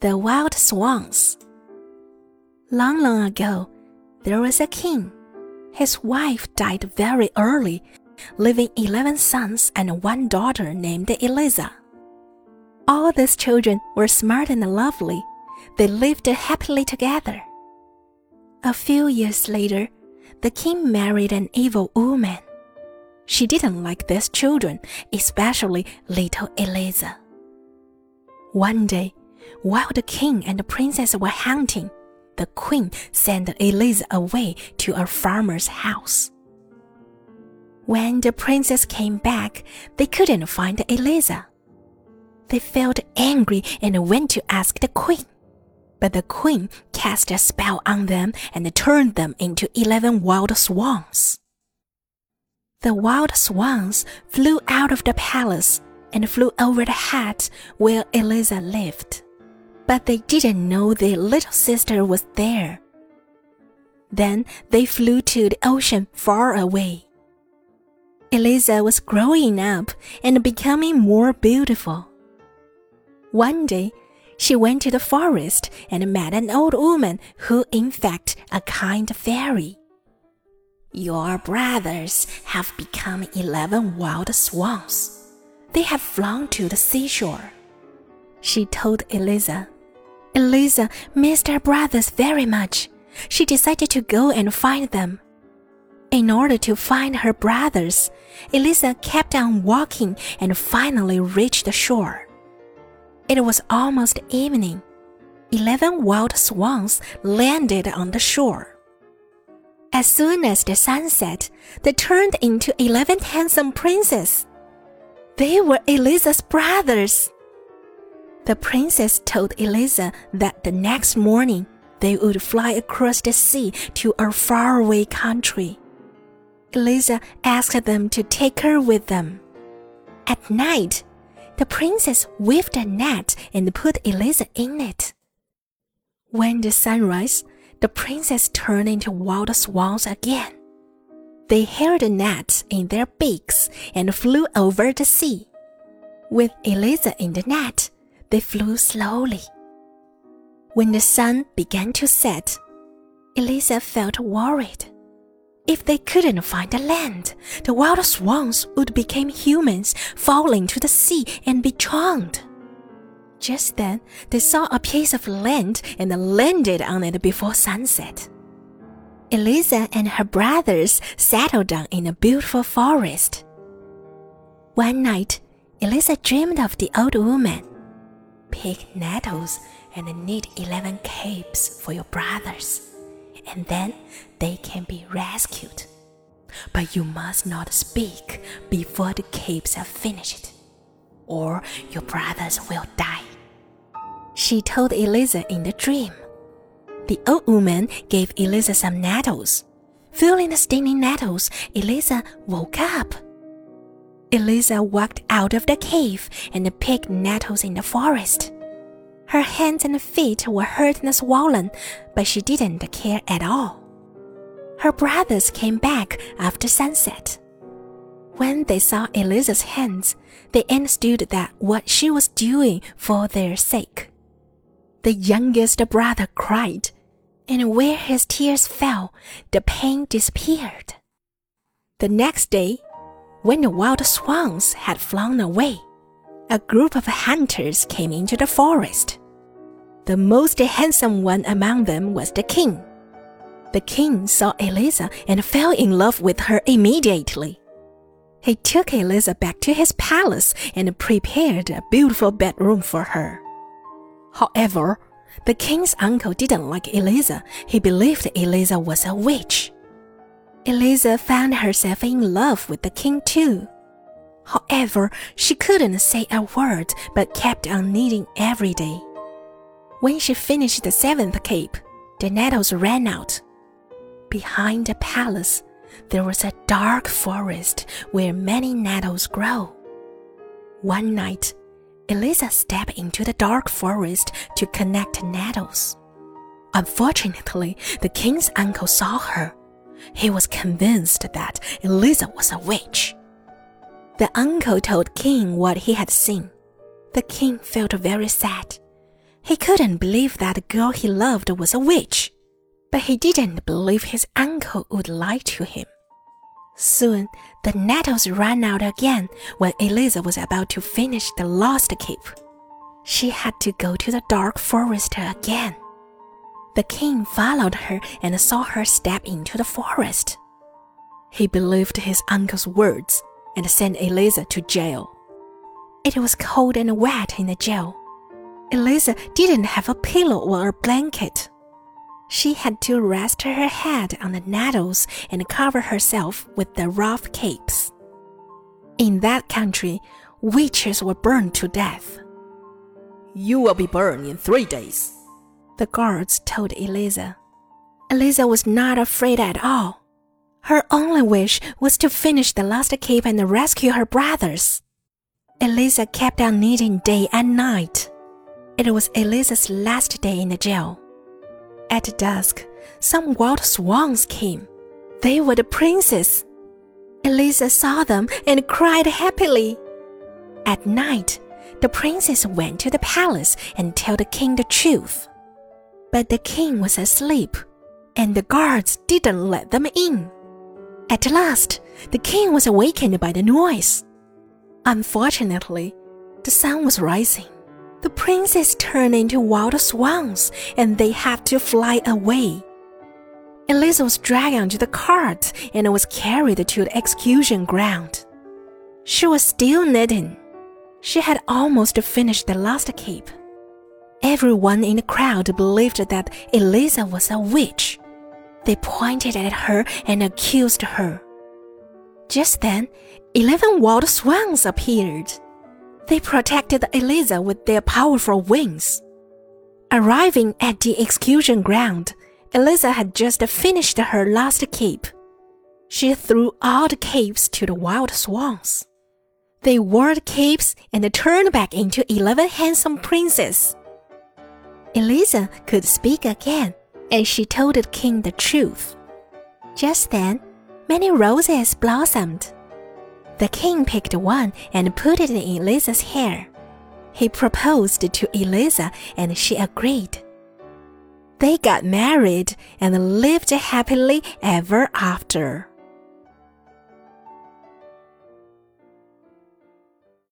The Wild Swans. Long, long ago, there was a king. His wife died very early, leaving 11 sons and one daughter named Eliza. All these children were smart and lovely. They lived happily together. A few years later, the king married an evil woman. She didn't like these children, especially little Eliza. One day, while the king and the princess were hunting, the queen sent Eliza away to a farmer's house. When the princess came back, they couldn't find Eliza. They felt angry and went to ask the queen. But the queen cast a spell on them and turned them into eleven wild swans. The wild swans flew out of the palace and flew over the hut where Eliza lived but they didn't know their little sister was there. Then they flew to the ocean far away. Eliza was growing up and becoming more beautiful. One day, she went to the forest and met an old woman who, in fact, a kind fairy. Your brothers have become eleven wild swans. They have flown to the seashore. She told Eliza. Eliza missed her brothers very much. She decided to go and find them. In order to find her brothers, Eliza kept on walking and finally reached the shore. It was almost evening. Eleven wild swans landed on the shore. As soon as the sun set, they turned into eleven handsome princes. They were Eliza's brothers. The princess told Eliza that the next morning they would fly across the sea to a faraway country. Eliza asked them to take her with them. At night, the princess weaved a net and put Eliza in it. When the sun rose, the princess turned into wild swans again. They held the net in their beaks and flew over the sea. With Eliza in the net, they flew slowly. When the sun began to set, Eliza felt worried. If they couldn't find the land, the wild swans would become humans, fall into the sea and be drowned. Just then, they saw a piece of land and landed on it before sunset. Eliza and her brothers settled down in a beautiful forest. One night, Eliza dreamed of the old woman pick nettles and knit 11 capes for your brothers, and then they can be rescued. But you must not speak before the capes are finished, or your brothers will die. She told Eliza in the dream. The old woman gave Eliza some nettles. Feeling the stinging nettles, Eliza woke up. Eliza walked out of the cave and picked nettles in the forest. Her hands and feet were hurt and swollen, but she didn't care at all. Her brothers came back after sunset. When they saw Eliza's hands, they understood that what she was doing for their sake. The youngest brother cried, and where his tears fell, the pain disappeared. The next day, when the wild swans had flown away, a group of hunters came into the forest. The most handsome one among them was the king. The king saw Eliza and fell in love with her immediately. He took Eliza back to his palace and prepared a beautiful bedroom for her. However, the king's uncle didn't like Eliza. He believed Eliza was a witch. Eliza found herself in love with the king too. However, she couldn't say a word but kept on knitting every day. When she finished the seventh cape, the nettles ran out. Behind the palace, there was a dark forest where many nettles grow. One night, Eliza stepped into the dark forest to connect nettles. Unfortunately, the king's uncle saw her he was convinced that Eliza was a witch. The uncle told King what he had seen. The king felt very sad. He couldn't believe that the girl he loved was a witch, but he didn't believe his uncle would lie to him. Soon, the nettles ran out again when Eliza was about to finish the lost cape. She had to go to the dark forest again. The king followed her and saw her step into the forest. He believed his uncle's words and sent Eliza to jail. It was cold and wet in the jail. Eliza didn't have a pillow or a blanket. She had to rest her head on the nettles and cover herself with the rough capes. In that country, witches were burned to death. You will be burned in three days, the guards told Eliza. Eliza was not afraid at all. Her only wish was to finish the last cape and rescue her brothers. Eliza kept on knitting day and night. It was Eliza's last day in the jail. At dusk, some wild swans came. They were the princes. Eliza saw them and cried happily. At night, the princess went to the palace and told the king the truth. But the king was asleep, and the guards didn't let them in. At last, the king was awakened by the noise. Unfortunately, the sun was rising. The princes turned into wild swans and they had to fly away. Eliza was dragged onto the cart and was carried to the execution ground. She was still knitting. She had almost finished the last cape. Everyone in the crowd believed that Eliza was a witch. They pointed at her and accused her. Just then, eleven wild swans appeared. They protected Eliza with their powerful wings. Arriving at the execution ground, Eliza had just finished her last cape. She threw all the capes to the wild swans. They wore the capes and turned back into eleven handsome princes. Eliza could speak again and she told the king the truth. Just then, many roses blossomed. The king picked one and put it in Eliza's hair. He proposed to Eliza and she agreed. They got married and lived happily ever after.